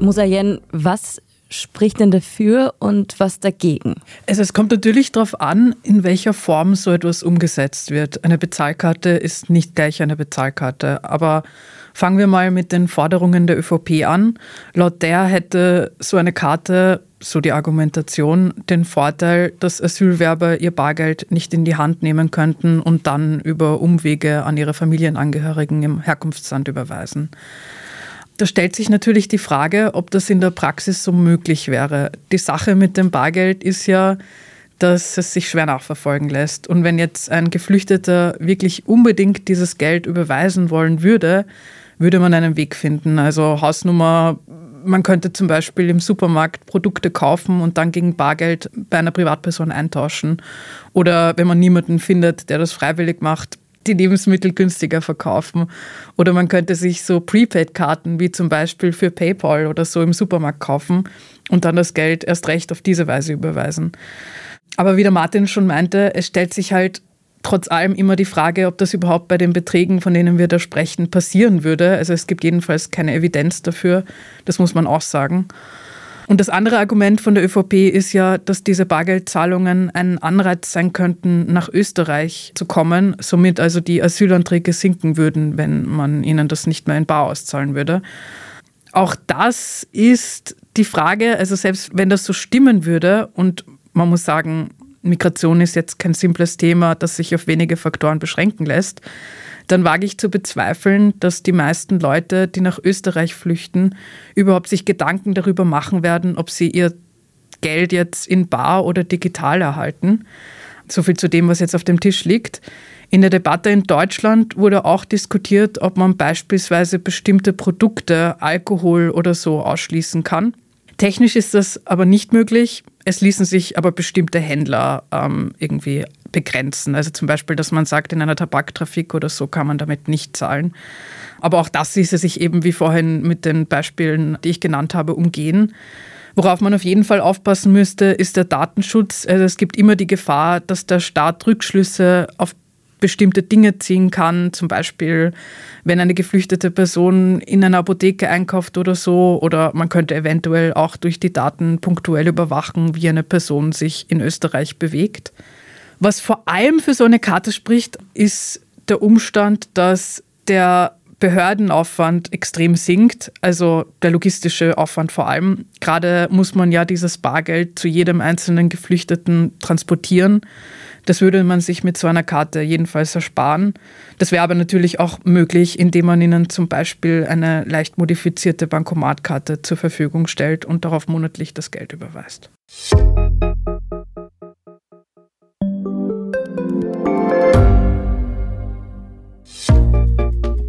Musayen, was spricht denn dafür und was dagegen? Also es kommt natürlich darauf an, in welcher Form so etwas umgesetzt wird. Eine Bezahlkarte ist nicht gleich eine Bezahlkarte, aber fangen wir mal mit den Forderungen der ÖVP an. Laut der hätte so eine Karte, so die Argumentation, den Vorteil, dass Asylwerber ihr Bargeld nicht in die Hand nehmen könnten und dann über Umwege an ihre Familienangehörigen im Herkunftsland überweisen. Da stellt sich natürlich die Frage, ob das in der Praxis so möglich wäre. Die Sache mit dem Bargeld ist ja, dass es sich schwer nachverfolgen lässt. Und wenn jetzt ein Geflüchteter wirklich unbedingt dieses Geld überweisen wollen würde, würde man einen Weg finden. Also Hausnummer, man könnte zum Beispiel im Supermarkt Produkte kaufen und dann gegen Bargeld bei einer Privatperson eintauschen. Oder wenn man niemanden findet, der das freiwillig macht, die Lebensmittel günstiger verkaufen. Oder man könnte sich so Prepaid-Karten wie zum Beispiel für PayPal oder so im Supermarkt kaufen und dann das Geld erst recht auf diese Weise überweisen. Aber wie der Martin schon meinte, es stellt sich halt trotz allem immer die Frage, ob das überhaupt bei den Beträgen, von denen wir da sprechen, passieren würde. Also es gibt jedenfalls keine Evidenz dafür, das muss man auch sagen. Und das andere Argument von der ÖVP ist ja, dass diese Bargeldzahlungen ein Anreiz sein könnten, nach Österreich zu kommen, somit also die Asylanträge sinken würden, wenn man ihnen das nicht mehr in Bar auszahlen würde. Auch das ist die Frage, also selbst wenn das so stimmen würde und man muss sagen, Migration ist jetzt kein simples Thema, das sich auf wenige Faktoren beschränken lässt, dann wage ich zu bezweifeln, dass die meisten Leute, die nach Österreich flüchten, überhaupt sich Gedanken darüber machen werden, ob sie ihr Geld jetzt in bar oder digital erhalten. So viel zu dem, was jetzt auf dem Tisch liegt. In der Debatte in Deutschland wurde auch diskutiert, ob man beispielsweise bestimmte Produkte, Alkohol oder so ausschließen kann. Technisch ist das aber nicht möglich. Es ließen sich aber bestimmte Händler ähm, irgendwie begrenzen. Also zum Beispiel, dass man sagt, in einer Tabaktrafik oder so kann man damit nicht zahlen. Aber auch das ließe sich eben wie vorhin mit den Beispielen, die ich genannt habe, umgehen. Worauf man auf jeden Fall aufpassen müsste, ist der Datenschutz. Also es gibt immer die Gefahr, dass der Staat Rückschlüsse auf bestimmte Dinge ziehen kann, zum Beispiel wenn eine geflüchtete Person in einer Apotheke einkauft oder so, oder man könnte eventuell auch durch die Daten punktuell überwachen, wie eine Person sich in Österreich bewegt. Was vor allem für so eine Karte spricht, ist der Umstand, dass der Behördenaufwand extrem sinkt, also der logistische Aufwand vor allem. Gerade muss man ja dieses Bargeld zu jedem einzelnen Geflüchteten transportieren. Das würde man sich mit so einer Karte jedenfalls ersparen. Das wäre aber natürlich auch möglich, indem man ihnen zum Beispiel eine leicht modifizierte Bankomatkarte zur Verfügung stellt und darauf monatlich das Geld überweist.